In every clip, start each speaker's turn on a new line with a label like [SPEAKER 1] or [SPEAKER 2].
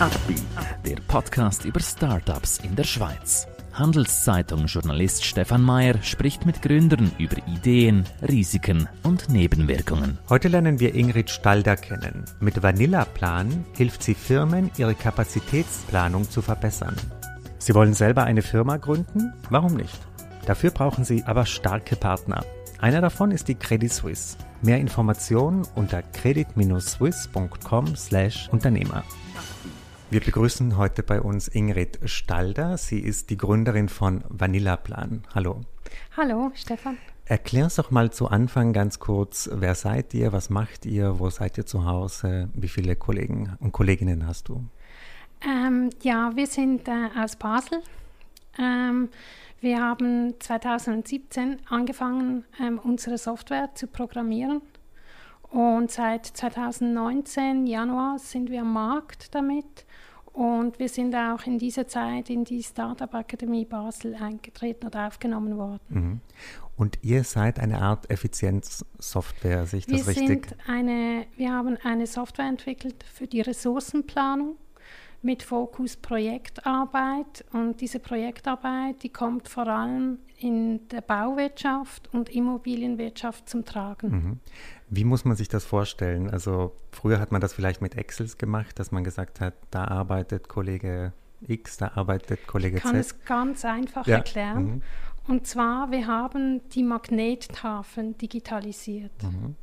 [SPEAKER 1] Upbeat, der Podcast über Startups in der Schweiz. Handelszeitung-Journalist Stefan Mayer spricht mit Gründern über Ideen, Risiken und Nebenwirkungen.
[SPEAKER 2] Heute lernen wir Ingrid Stalder kennen. Mit Vanilla-Plan hilft sie Firmen, ihre Kapazitätsplanung zu verbessern. Sie wollen selber eine Firma gründen? Warum nicht? Dafür brauchen sie aber starke Partner. Einer davon ist die Credit Suisse. Mehr Informationen unter credit-swiss.com/Unternehmer. Wir begrüßen heute bei uns Ingrid Stalder. Sie ist die Gründerin von Vanilla Plan. Hallo.
[SPEAKER 3] Hallo, Stefan.
[SPEAKER 2] Erklär uns doch mal zu Anfang ganz kurz, wer seid ihr, was macht ihr, wo seid ihr zu Hause, wie viele Kollegen und Kolleginnen hast du?
[SPEAKER 3] Ähm, ja, wir sind äh, aus Basel. Ähm, wir haben 2017 angefangen, ähm, unsere Software zu programmieren. Und seit 2019, Januar, sind wir am Markt damit. Und wir sind auch in dieser Zeit in die Startup Akademie Basel eingetreten oder aufgenommen worden.
[SPEAKER 2] Mhm. Und ihr seid eine Art Effizienzsoftware, sehe ich das
[SPEAKER 3] wir
[SPEAKER 2] richtig?
[SPEAKER 3] Sind eine, wir haben eine Software entwickelt für die Ressourcenplanung mit Fokus Projektarbeit. Und diese Projektarbeit, die kommt vor allem in der Bauwirtschaft und Immobilienwirtschaft zum Tragen.
[SPEAKER 2] Mhm. Wie muss man sich das vorstellen? Also früher hat man das vielleicht mit Excels gemacht, dass man gesagt hat, da arbeitet Kollege X, da arbeitet Kollege
[SPEAKER 3] Z. Ich kann es ganz einfach ja. erklären. Mhm. Und zwar, wir haben die Magnettafeln digitalisiert. Mhm.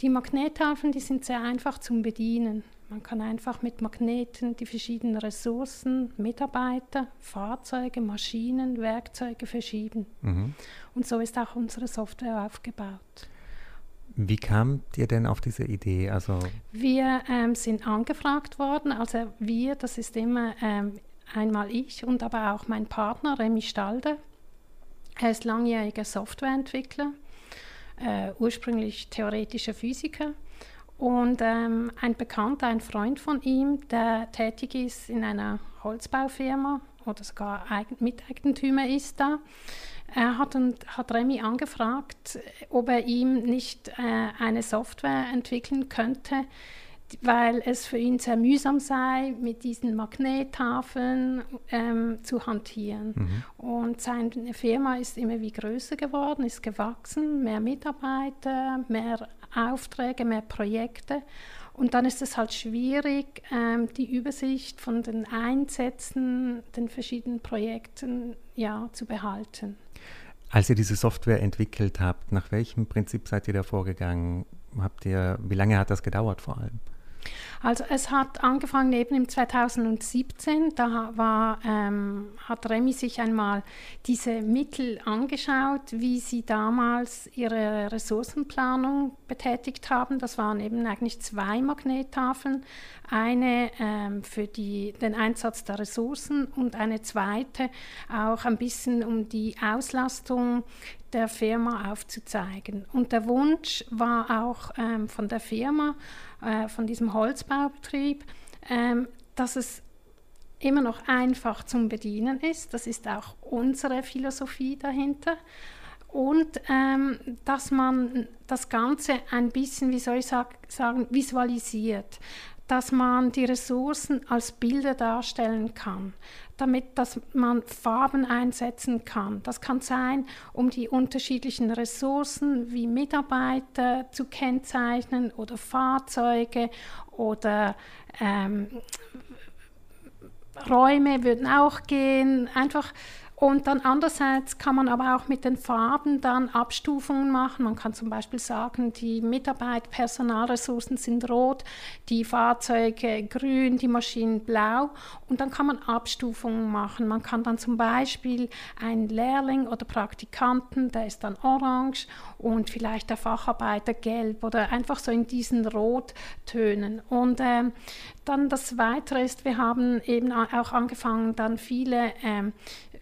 [SPEAKER 3] Die Magnettafeln, die sind sehr einfach zum Bedienen. Man kann einfach mit Magneten die verschiedenen Ressourcen, Mitarbeiter, Fahrzeuge, Maschinen, Werkzeuge verschieben. Mhm. Und so ist auch unsere Software aufgebaut.
[SPEAKER 2] Wie kamt ihr denn auf diese Idee? Also
[SPEAKER 3] wir ähm, sind angefragt worden, also wir, das ist immer ähm, einmal ich und aber auch mein Partner Remy Stalder. Er ist langjähriger Softwareentwickler, äh, ursprünglich theoretischer Physiker und ähm, ein Bekannter, ein Freund von ihm, der tätig ist in einer Holzbaufirma oder sogar Miteigentümer ist da, er hat, und, hat Remy angefragt, ob er ihm nicht äh, eine Software entwickeln könnte, weil es für ihn sehr mühsam sei, mit diesen Magnettafeln ähm, zu hantieren. Mhm. Und seine Firma ist immer wie größer geworden, ist gewachsen, mehr Mitarbeiter, mehr Aufträge, mehr Projekte. Und dann ist es halt schwierig, ähm, die Übersicht von den Einsätzen, den verschiedenen Projekten ja, zu behalten.
[SPEAKER 2] Als ihr diese Software entwickelt habt, nach welchem Prinzip seid ihr da vorgegangen? Habt ihr, wie lange hat das gedauert vor allem?
[SPEAKER 3] Also es hat angefangen eben im 2017, da war, ähm, hat Remy sich einmal diese Mittel angeschaut, wie sie damals ihre Ressourcenplanung betätigt haben. Das waren eben eigentlich zwei Magnettafeln, eine ähm, für die, den Einsatz der Ressourcen und eine zweite auch ein bisschen um die Auslastung der Firma aufzuzeigen. Und der Wunsch war auch ähm, von der Firma, äh, von diesem Holzbaubetrieb, ähm, dass es immer noch einfach zum Bedienen ist. Das ist auch unsere Philosophie dahinter. Und ähm, dass man das Ganze ein bisschen, wie soll ich sag, sagen, visualisiert dass man die Ressourcen als Bilder darstellen kann, damit dass man Farben einsetzen kann. Das kann sein, um die unterschiedlichen Ressourcen wie Mitarbeiter zu kennzeichnen oder Fahrzeuge oder ähm, Räume würden auch gehen. Einfach und dann andererseits kann man aber auch mit den Farben dann Abstufungen machen. Man kann zum Beispiel sagen, die Mitarbeit, Personalressourcen sind rot, die Fahrzeuge grün, die Maschinen blau. Und dann kann man Abstufungen machen. Man kann dann zum Beispiel einen Lehrling oder Praktikanten, der ist dann orange und vielleicht der Facharbeiter gelb oder einfach so in diesen Rottönen. Und ähm, dann das Weitere ist, wir haben eben auch angefangen, dann viele ähm,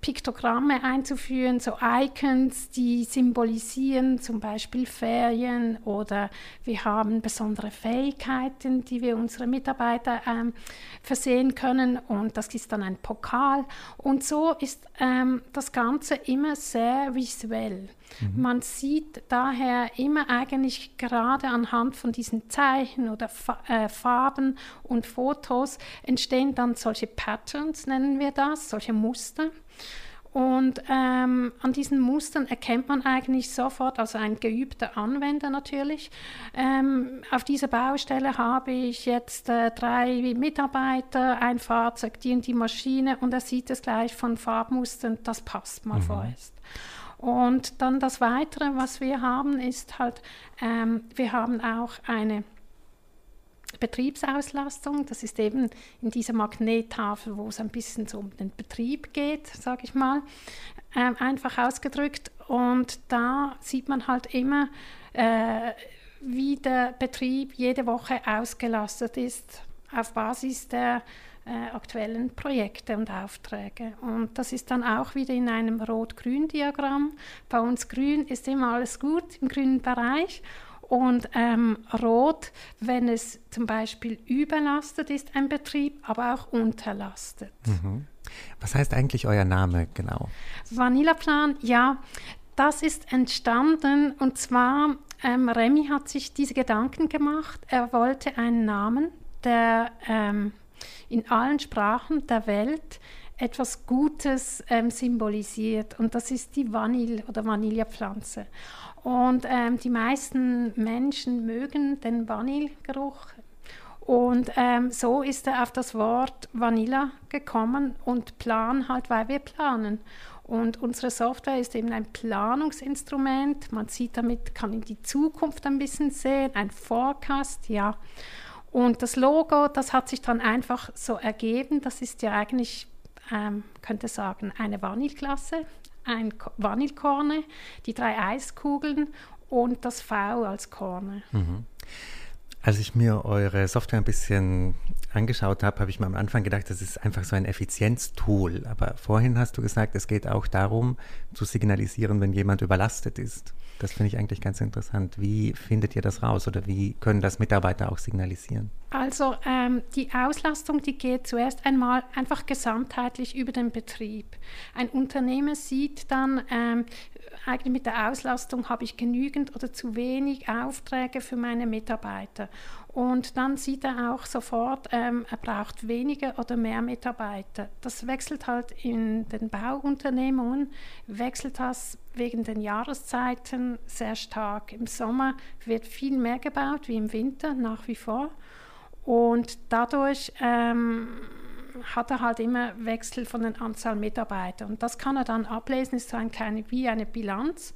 [SPEAKER 3] Piktogramme einzuführen, so Icons, die symbolisieren zum Beispiel Ferien oder wir haben besondere Fähigkeiten, die wir unsere Mitarbeiter ähm, versehen können und das ist dann ein Pokal. Und so ist ähm, das Ganze immer sehr visuell. Mhm. Man sieht daher immer eigentlich gerade anhand von diesen Zeichen oder Fa äh, Farben und Fotos entstehen dann solche Patterns, nennen wir das, solche Muster. Und ähm, an diesen Mustern erkennt man eigentlich sofort, also ein geübter Anwender natürlich, ähm, auf dieser Baustelle habe ich jetzt äh, drei Mitarbeiter, ein Fahrzeug, die und die Maschine und er sieht es gleich von Farbmustern, das passt mal mhm. vorerst. Und dann das Weitere, was wir haben, ist halt, ähm, wir haben auch eine Betriebsauslastung. Das ist eben in dieser Magnettafel, wo es ein bisschen so um den Betrieb geht, sage ich mal, ähm, einfach ausgedrückt. Und da sieht man halt immer, äh, wie der Betrieb jede Woche ausgelastet ist auf Basis der äh, aktuellen Projekte und Aufträge. Und das ist dann auch wieder in einem Rot-Grün-Diagramm. Bei uns grün ist immer alles gut im grünen Bereich und ähm, rot, wenn es zum Beispiel überlastet ist, ein Betrieb, aber auch unterlastet.
[SPEAKER 2] Mhm. Was heißt eigentlich euer Name genau?
[SPEAKER 3] Vanillaplan, ja, das ist entstanden und zwar, ähm, Remy hat sich diese Gedanken gemacht. Er wollte einen Namen, der ähm, in allen Sprachen der Welt etwas Gutes ähm, symbolisiert und das ist die Vanille oder Vanillepflanze. Und ähm, die meisten Menschen mögen den Vanillegeruch. Und ähm, so ist er auf das Wort Vanilla gekommen und Plan halt, weil wir planen. Und unsere Software ist eben ein Planungsinstrument. Man sieht damit, kann in die Zukunft ein bisschen sehen, ein Forecast, ja. Und das Logo, das hat sich dann einfach so ergeben. Das ist ja eigentlich, ähm, könnte sagen, eine Vanilleklasse, ein Vanillekorne, die drei Eiskugeln und das V als Korne.
[SPEAKER 2] Mhm. Als ich mir eure Software ein bisschen angeschaut habe, habe ich mir am Anfang gedacht, das ist einfach so ein Effizienztool. Aber vorhin hast du gesagt, es geht auch darum, zu signalisieren, wenn jemand überlastet ist. Das finde ich eigentlich ganz interessant. Wie findet ihr das raus oder wie können das Mitarbeiter auch signalisieren?
[SPEAKER 3] Also ähm, die Auslastung, die geht zuerst einmal einfach gesamtheitlich über den Betrieb. Ein Unternehmer sieht dann, ähm, eigentlich mit der Auslastung habe ich genügend oder zu wenig Aufträge für meine Mitarbeiter. Und dann sieht er auch sofort, ähm, er braucht weniger oder mehr Mitarbeiter. Das wechselt halt in den Bauunternehmungen, wechselt das wegen den Jahreszeiten sehr stark. Im Sommer wird viel mehr gebaut wie im Winter nach wie vor. Und dadurch ähm, hat er halt immer Wechsel von der Anzahl Mitarbeiter. Und das kann er dann ablesen, ist so ein kleine, wie eine Bilanz.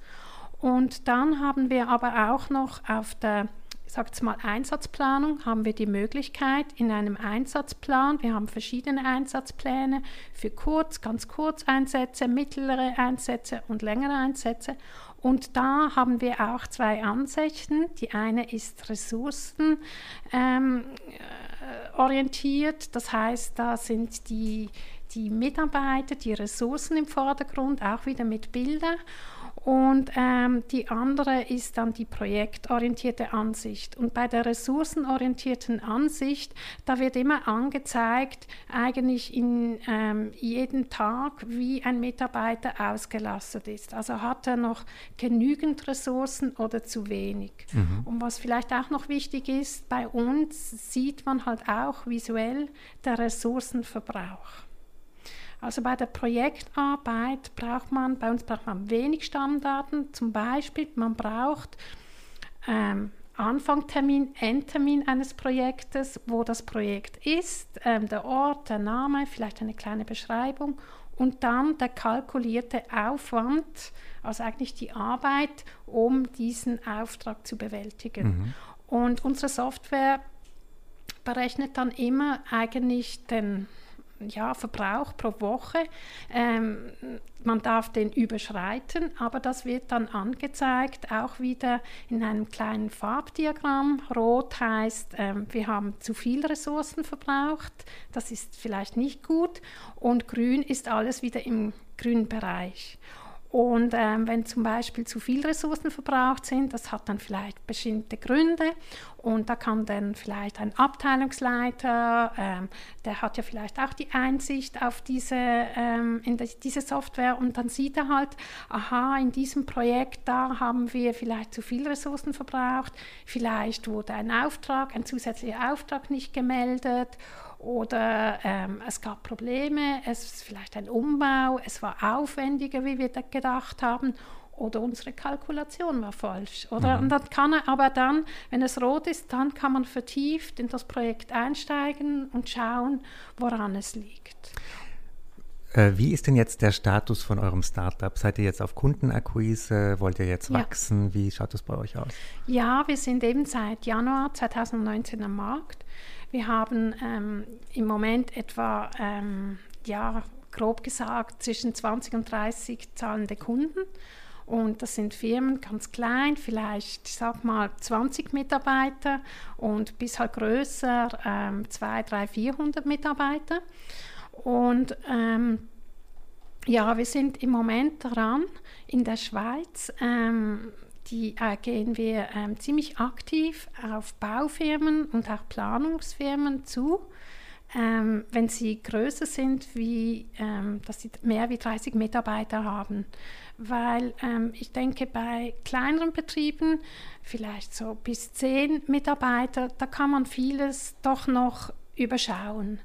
[SPEAKER 3] Und dann haben wir aber auch noch auf der sagt mal Einsatzplanung, haben wir die Möglichkeit in einem Einsatzplan, wir haben verschiedene Einsatzpläne für kurz, ganz kurz Einsätze, mittlere Einsätze und längere Einsätze. Und da haben wir auch zwei Ansichten. Die eine ist ressourcenorientiert, ähm, das heißt, da sind die, die Mitarbeiter, die Ressourcen im Vordergrund, auch wieder mit Bildern. Und ähm, die andere ist dann die projektorientierte Ansicht. Und bei der ressourcenorientierten Ansicht, da wird immer angezeigt, eigentlich in ähm, jedem Tag, wie ein Mitarbeiter ausgelastet ist. Also hat er noch genügend Ressourcen oder zu wenig. Mhm. Und was vielleicht auch noch wichtig ist, bei uns sieht man halt auch visuell der Ressourcenverbrauch. Also bei der Projektarbeit braucht man, bei uns braucht man wenig Stammdaten. Zum Beispiel, man braucht ähm, Anfangtermin, Endtermin eines Projektes, wo das Projekt ist, ähm, der Ort, der Name, vielleicht eine kleine Beschreibung und dann der kalkulierte Aufwand, also eigentlich die Arbeit, um diesen Auftrag zu bewältigen. Mhm. Und unsere Software berechnet dann immer eigentlich den ja, Verbrauch pro Woche. Ähm, man darf den überschreiten, aber das wird dann angezeigt, auch wieder in einem kleinen Farbdiagramm. Rot heißt, ähm, wir haben zu viel Ressourcen verbraucht, das ist vielleicht nicht gut. Und grün ist alles wieder im grünen Bereich. Und ähm, wenn zum Beispiel zu viel Ressourcen verbraucht sind, das hat dann vielleicht bestimmte Gründe. Und da kann dann vielleicht ein Abteilungsleiter, ähm, der hat ja vielleicht auch die Einsicht auf diese, ähm, in die, diese Software. Und dann sieht er halt, aha, in diesem Projekt, da haben wir vielleicht zu viel Ressourcen verbraucht, vielleicht wurde ein Auftrag, ein zusätzlicher Auftrag nicht gemeldet oder ähm, es gab Probleme, es ist vielleicht ein Umbau, es war aufwendiger, wie wir gedacht haben, oder unsere Kalkulation war falsch. Oder? Mhm. Und dann kann er, aber dann, wenn es rot ist, dann kann man vertieft in das Projekt einsteigen und schauen, woran es liegt.
[SPEAKER 2] Äh, wie ist denn jetzt der Status von eurem Startup? Seid ihr jetzt auf Kundenakquise? Wollt ihr jetzt wachsen? Ja. Wie schaut es bei euch aus?
[SPEAKER 3] Ja, wir sind eben seit Januar 2019 am Markt. Wir haben ähm, im Moment etwa, ähm, ja, grob gesagt, zwischen 20 und 30 zahlende Kunden. Und das sind Firmen ganz klein, vielleicht, ich sag mal, 20 Mitarbeiter und bis halt größer, ähm, 200, 300, 400 Mitarbeiter. Und ähm, ja, wir sind im Moment dran, in der Schweiz ähm, die äh, gehen wir ähm, ziemlich aktiv auf Baufirmen und auch Planungsfirmen zu. Ähm, wenn sie größer sind, wie, ähm, dass sie mehr wie 30 Mitarbeiter haben. Weil ähm, ich denke, bei kleineren Betrieben, vielleicht so bis 10 Mitarbeiter, da kann man vieles doch noch überschauen.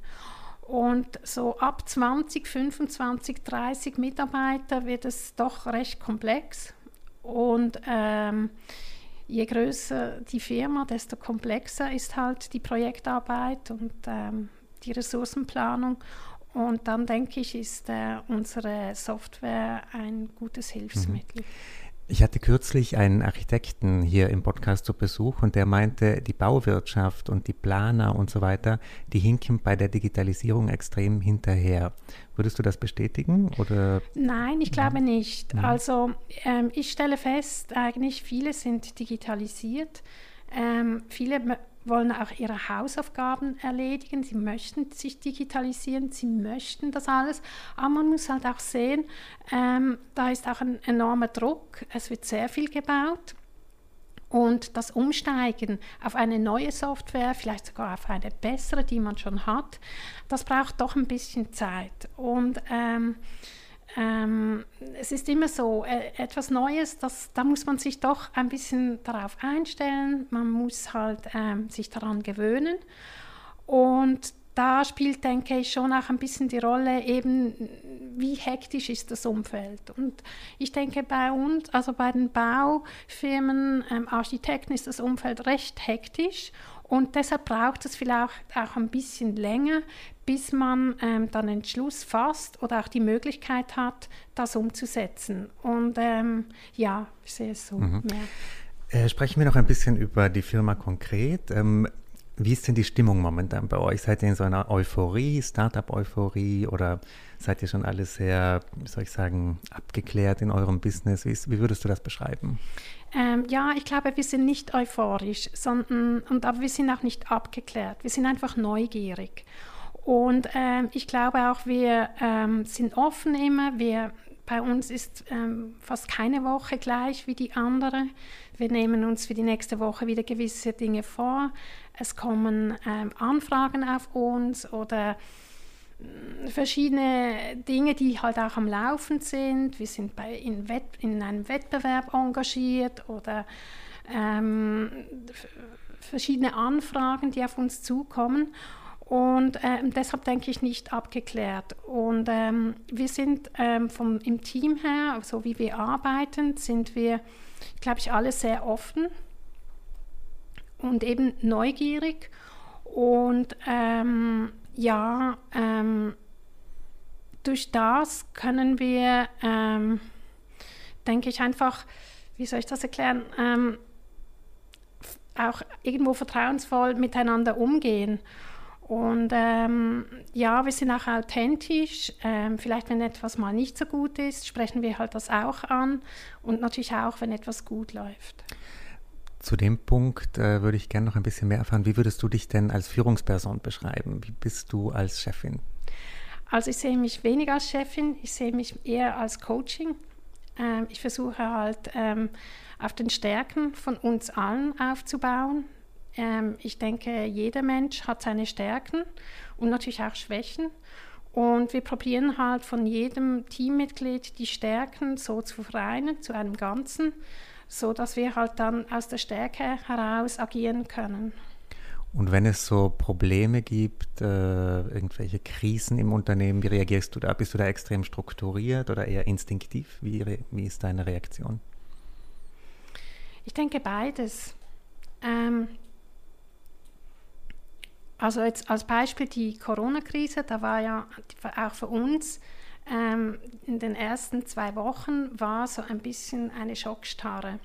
[SPEAKER 3] Und so ab 20, 25, 30 Mitarbeiter wird es doch recht komplex und ähm, je größer die Firma, desto komplexer ist halt die Projektarbeit und ähm, die Ressourcenplanung. Und dann denke ich, ist äh, unsere Software ein gutes Hilfsmittel. Mhm.
[SPEAKER 2] Ich hatte kürzlich einen Architekten hier im Podcast zu Besuch und der meinte, die Bauwirtschaft und die Planer und so weiter, die hinken bei der Digitalisierung extrem hinterher. Würdest du das bestätigen? Oder?
[SPEAKER 3] Nein, ich glaube nicht. Mhm. Also ähm, ich stelle fest, eigentlich viele sind digitalisiert. Ähm, viele wollen auch ihre Hausaufgaben erledigen, sie möchten sich digitalisieren, sie möchten das alles, aber man muss halt auch sehen, ähm, da ist auch ein enormer Druck, es wird sehr viel gebaut. Und das Umsteigen auf eine neue Software, vielleicht sogar auf eine bessere, die man schon hat, das braucht doch ein bisschen Zeit. Und ähm, ähm, es ist immer so, äh, etwas Neues, das, da muss man sich doch ein bisschen darauf einstellen, man muss halt ähm, sich daran gewöhnen. Und da spielt, denke ich, schon auch ein bisschen die Rolle, eben wie hektisch ist das Umfeld. Und ich denke, bei uns, also bei den Baufirmen, ähm, Architekten ist das Umfeld recht hektisch und deshalb braucht es vielleicht auch ein bisschen länger, bis man ähm, dann einen Entschluss fasst oder auch die Möglichkeit hat, das umzusetzen. Und ähm, ja, ich sehe es so mhm.
[SPEAKER 2] Äh, sprechen wir noch ein bisschen über die Firma konkret. Ähm, wie ist denn die Stimmung momentan bei euch? Seid ihr in so einer Euphorie, Startup-Euphorie oder seid ihr schon alle sehr, wie soll ich sagen, abgeklärt in eurem Business? Wie, ist, wie würdest du das beschreiben?
[SPEAKER 3] Ähm, ja, ich glaube, wir sind nicht euphorisch, sondern, und, aber wir sind auch nicht abgeklärt. Wir sind einfach neugierig. Und ähm, ich glaube auch, wir ähm, sind offen immer. Wir, bei uns ist ähm, fast keine Woche gleich wie die andere. Wir nehmen uns für die nächste Woche wieder gewisse Dinge vor. Es kommen ähm, Anfragen auf uns oder verschiedene Dinge, die halt auch am Laufen sind. Wir sind bei, in, Wett, in einem Wettbewerb engagiert oder ähm, verschiedene Anfragen, die auf uns zukommen. Und ähm, deshalb denke ich nicht abgeklärt. Und ähm, wir sind ähm, vom, im Team her, so wie wir arbeiten, sind wir, glaube ich, alle sehr offen und eben neugierig. Und ähm, ja, ähm, durch das können wir, ähm, denke ich, einfach, wie soll ich das erklären, ähm, auch irgendwo vertrauensvoll miteinander umgehen. Und ähm, ja, wir sind auch authentisch. Ähm, vielleicht, wenn etwas mal nicht so gut ist, sprechen wir halt das auch an. Und natürlich auch, wenn etwas gut läuft.
[SPEAKER 2] Zu dem Punkt äh, würde ich gerne noch ein bisschen mehr erfahren. Wie würdest du dich denn als Führungsperson beschreiben? Wie bist du als Chefin?
[SPEAKER 3] Also ich sehe mich weniger als Chefin, ich sehe mich eher als Coaching. Ähm, ich versuche halt ähm, auf den Stärken von uns allen aufzubauen. Ähm, ich denke, jeder Mensch hat seine Stärken und natürlich auch Schwächen. Und wir probieren halt von jedem Teammitglied die Stärken so zu vereinen zu einem Ganzen, so dass wir halt dann aus der Stärke heraus agieren können.
[SPEAKER 2] Und wenn es so Probleme gibt, äh, irgendwelche Krisen im Unternehmen, wie reagierst du da? Bist du da extrem strukturiert oder eher instinktiv? Wie, wie ist deine Reaktion?
[SPEAKER 3] Ich denke beides. Ähm, also jetzt als Beispiel die Corona-Krise, da war ja auch für uns ähm, in den ersten zwei Wochen war so ein bisschen eine Schockstarre.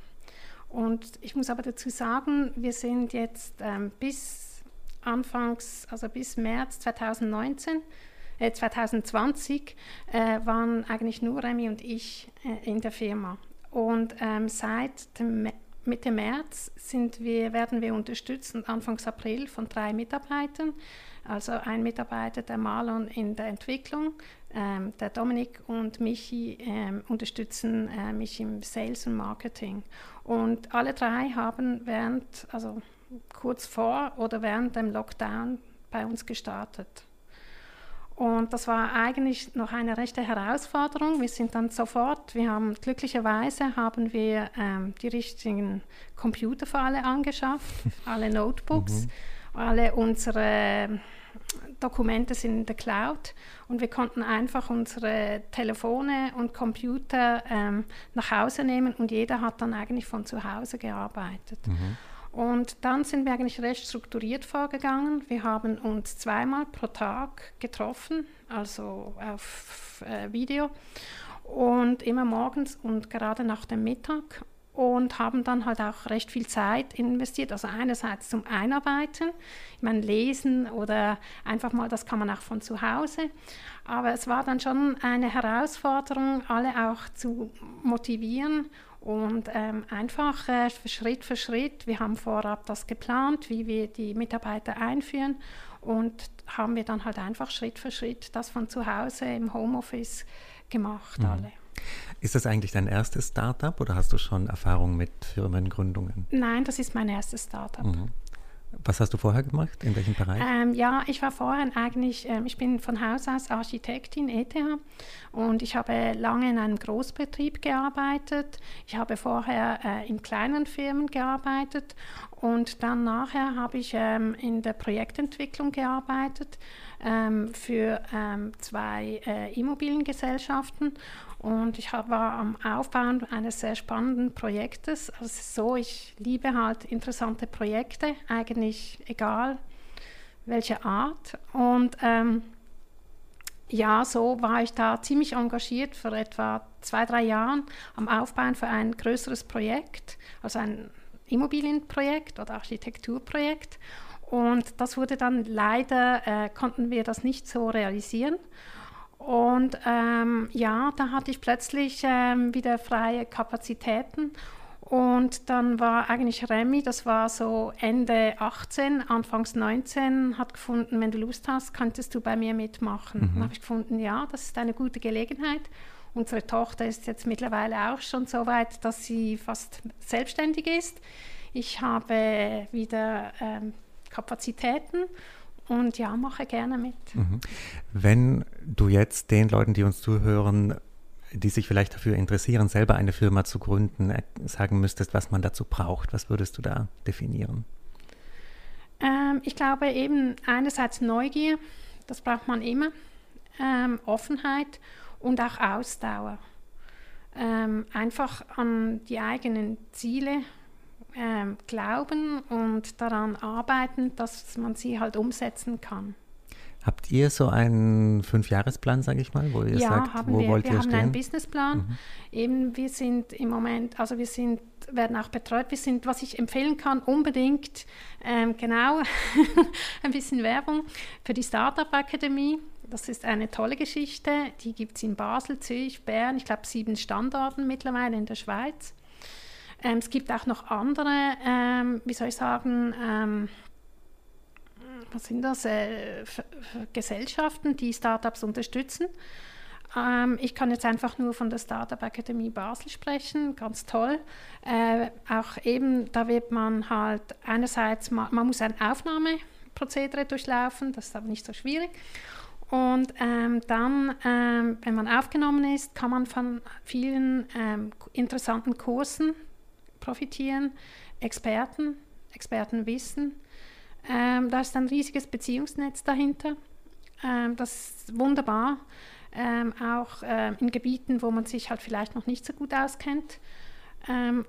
[SPEAKER 3] Und ich muss aber dazu sagen, wir sind jetzt ähm, bis Anfangs, also bis März 2019, äh, 2020, äh, waren eigentlich nur Remy und ich äh, in der Firma. Und ähm, seit dem Mitte März sind wir, werden wir unterstützt und Anfangs April von drei Mitarbeitern. Also ein Mitarbeiter, der Marlon in der Entwicklung, ähm, der Dominik und Michi ähm, unterstützen äh, mich im Sales und Marketing. Und alle drei haben während, also kurz vor oder während dem Lockdown bei uns gestartet. Und das war eigentlich noch eine rechte Herausforderung. Wir sind dann sofort, wir haben glücklicherweise haben wir ähm, die richtigen Computer für alle angeschafft, alle Notebooks, mhm. Alle unsere Dokumente sind in der Cloud und wir konnten einfach unsere Telefone und Computer ähm, nach Hause nehmen und jeder hat dann eigentlich von zu Hause gearbeitet. Mhm. Und dann sind wir eigentlich recht strukturiert vorgegangen. Wir haben uns zweimal pro Tag getroffen, also auf äh, Video und immer morgens und gerade nach dem Mittag und haben dann halt auch recht viel Zeit investiert. Also einerseits zum Einarbeiten, ich meine Lesen oder einfach mal, das kann man auch von zu Hause. Aber es war dann schon eine Herausforderung, alle auch zu motivieren und ähm, einfach äh, Schritt für Schritt. Wir haben vorab das geplant, wie wir die Mitarbeiter einführen und haben wir dann halt einfach Schritt für Schritt das von zu Hause im Homeoffice gemacht, mhm. alle.
[SPEAKER 2] Ist das eigentlich dein erstes Startup oder hast du schon Erfahrung mit Firmengründungen?
[SPEAKER 3] Nein, das ist mein erstes Startup. Mhm.
[SPEAKER 2] Was hast du vorher gemacht? In welchem Bereich?
[SPEAKER 3] Ähm, ja, ich war vorher eigentlich, ähm, ich bin von Haus aus Architektin ETH und ich habe lange in einem Großbetrieb gearbeitet. Ich habe vorher äh, in kleinen Firmen gearbeitet und dann nachher habe ich ähm, in der Projektentwicklung gearbeitet ähm, für ähm, zwei äh, Immobiliengesellschaften und ich hab, war am Aufbauen eines sehr spannenden Projektes. Also so, ich liebe halt interessante Projekte, eigentlich egal welche Art. Und ähm, ja, so war ich da ziemlich engagiert für etwa zwei, drei Jahren am Aufbauen für ein größeres Projekt, also ein Immobilienprojekt oder Architekturprojekt. Und das wurde dann leider, äh, konnten wir das nicht so realisieren. Und ähm, ja, da hatte ich plötzlich ähm, wieder freie Kapazitäten. Und dann war eigentlich Remy, das war so Ende 18, Anfangs 19, hat gefunden, wenn du Lust hast, könntest du bei mir mitmachen. Mhm. Dann habe ich gefunden, ja, das ist eine gute Gelegenheit. Unsere Tochter ist jetzt mittlerweile auch schon so weit, dass sie fast selbstständig ist. Ich habe wieder ähm, Kapazitäten und ja, mache gerne mit. Mhm.
[SPEAKER 2] Wenn du jetzt den Leuten, die uns zuhören, die sich vielleicht dafür interessieren, selber eine Firma zu gründen, äh, sagen müsstest, was man dazu braucht, was würdest du da definieren?
[SPEAKER 3] Ähm, ich glaube eben einerseits Neugier, das braucht man immer, ähm, Offenheit und auch Ausdauer. Ähm, einfach an die eigenen Ziele ähm, glauben und daran arbeiten, dass man sie halt umsetzen kann.
[SPEAKER 2] Habt ihr so einen Fünfjahresplan, sage ich mal, wo ihr
[SPEAKER 3] ja,
[SPEAKER 2] sagt,
[SPEAKER 3] haben
[SPEAKER 2] wo
[SPEAKER 3] wir.
[SPEAKER 2] wollt
[SPEAKER 3] wir
[SPEAKER 2] ihr
[SPEAKER 3] haben
[SPEAKER 2] stehen?
[SPEAKER 3] einen Businessplan. Mhm. Eben, wir sind im Moment, also wir sind, werden auch betreut. Wir sind, was ich empfehlen kann, unbedingt, ähm, genau, ein bisschen Werbung für die Startup Akademie. Das ist eine tolle Geschichte. Die gibt es in Basel, Zürich, Bern, ich glaube sieben Standorten mittlerweile in der Schweiz. Ähm, es gibt auch noch andere, ähm, wie soll ich sagen, ähm, was sind das, äh, Gesellschaften, die Startups unterstützen. Ähm, ich kann jetzt einfach nur von der Startup Akademie Basel sprechen, ganz toll. Äh, auch eben, da wird man halt einerseits, man, man muss ein Aufnahmeprozedere durchlaufen, das ist aber nicht so schwierig. Und ähm, dann, ähm, wenn man aufgenommen ist, kann man von vielen ähm, interessanten Kursen profitieren, Experten, Expertenwissen. Ähm, da ist ein riesiges Beziehungsnetz dahinter. Ähm, das ist wunderbar ähm, auch in Gebieten, wo man sich halt vielleicht noch nicht so gut auskennt.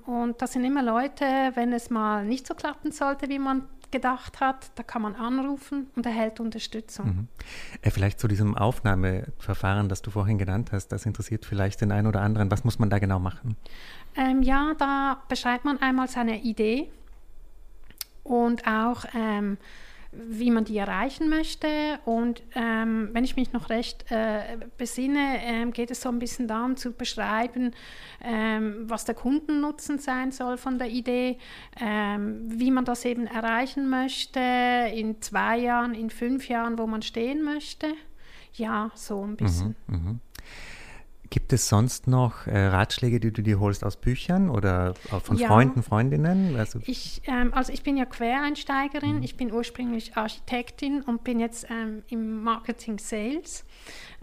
[SPEAKER 3] Und das sind immer Leute, wenn es mal nicht so klappen sollte, wie man gedacht hat, da kann man anrufen und erhält Unterstützung. Mhm.
[SPEAKER 2] Äh, vielleicht zu diesem Aufnahmeverfahren, das du vorhin genannt hast, das interessiert vielleicht den einen oder anderen. Was muss man da genau machen?
[SPEAKER 3] Ähm, ja, da beschreibt man einmal seine Idee und auch ähm, wie man die erreichen möchte. Und ähm, wenn ich mich noch recht äh, besinne, äh, geht es so ein bisschen darum zu beschreiben, ähm, was der Kundennutzen sein soll von der Idee, ähm, wie man das eben erreichen möchte in zwei Jahren, in fünf Jahren, wo man stehen möchte. Ja, so ein bisschen. Mhm, mh.
[SPEAKER 2] Gibt es sonst noch äh, Ratschläge, die du dir holst aus Büchern oder von ja. Freunden, Freundinnen?
[SPEAKER 3] Also ich, ähm, also ich bin ja Quereinsteigerin. Mhm. Ich bin ursprünglich Architektin und bin jetzt ähm, im Marketing Sales.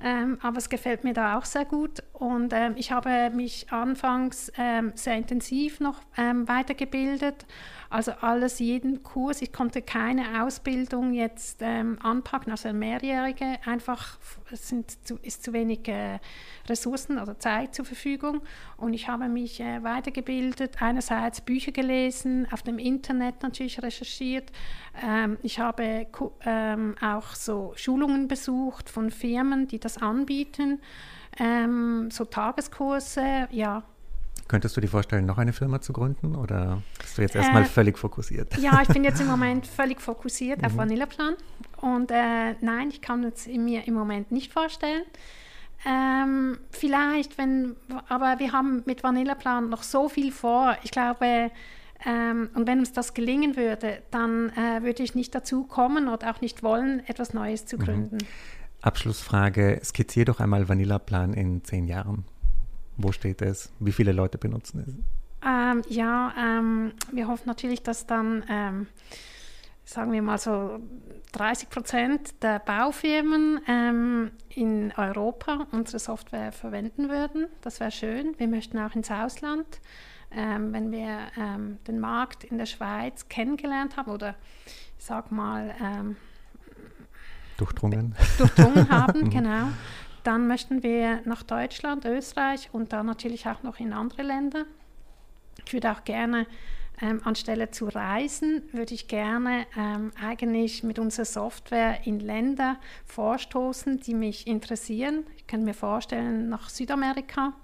[SPEAKER 3] Ähm, aber es gefällt mir da auch sehr gut. Und ähm, ich habe mich anfangs ähm, sehr intensiv noch ähm, weitergebildet also alles, jeden Kurs. Ich konnte keine Ausbildung jetzt ähm, anpacken, also mehrjährige. Einfach es sind zu, ist zu wenig äh, Ressourcen, also Zeit zur Verfügung. Und ich habe mich äh, weitergebildet, einerseits Bücher gelesen, auf dem Internet natürlich recherchiert. Ähm, ich habe auch so Schulungen besucht von Firmen, die das anbieten. Ähm, so Tageskurse, ja,
[SPEAKER 2] Könntest du dir vorstellen, noch eine Firma zu gründen oder bist du jetzt erstmal äh, völlig fokussiert?
[SPEAKER 3] Ja, ich bin jetzt im Moment völlig fokussiert auf mhm. Vanillaplan und äh, nein, ich kann es mir im Moment nicht vorstellen. Ähm, vielleicht, wenn, aber wir haben mit Vanillaplan noch so viel vor. Ich glaube, ähm, und wenn uns das gelingen würde, dann äh, würde ich nicht dazu kommen oder auch nicht wollen, etwas Neues zu mhm. gründen. Mhm.
[SPEAKER 2] Abschlussfrage: Skizziere doch einmal Vanillaplan in zehn Jahren. Wo steht es? Wie viele Leute benutzen es?
[SPEAKER 3] Ähm, ja, ähm, wir hoffen natürlich, dass dann, ähm, sagen wir mal so 30 Prozent der Baufirmen ähm, in Europa unsere Software verwenden würden. Das wäre schön. Wir möchten auch ins Ausland. Ähm, wenn wir ähm, den Markt in der Schweiz kennengelernt haben oder ich sag mal
[SPEAKER 2] durchdrungen.
[SPEAKER 3] durchdrungen haben, genau, dann möchten wir nach Deutschland, Österreich und dann natürlich auch noch in andere Länder. Ich würde auch gerne ähm, anstelle zu reisen, würde ich gerne ähm, eigentlich mit unserer Software in Länder vorstoßen, die mich interessieren. Ich kann mir vorstellen, nach Südamerika.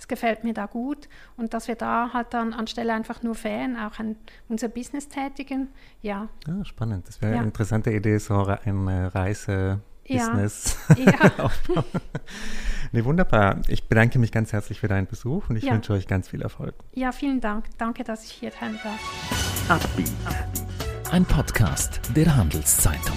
[SPEAKER 3] Es gefällt mir da gut und dass wir da halt dann anstelle einfach nur Ferien auch an unser Business tätigen. Ja.
[SPEAKER 2] ja spannend. Das wäre ja. eine interessante Idee, so eine Reise Business
[SPEAKER 3] ja. aufbauen.
[SPEAKER 2] nee, wunderbar. Ich bedanke mich ganz herzlich für deinen Besuch und ich ja. wünsche euch ganz viel Erfolg.
[SPEAKER 3] Ja, vielen Dank. Danke, dass ich hier sein darf.
[SPEAKER 1] Ein Podcast der Handelszeitung.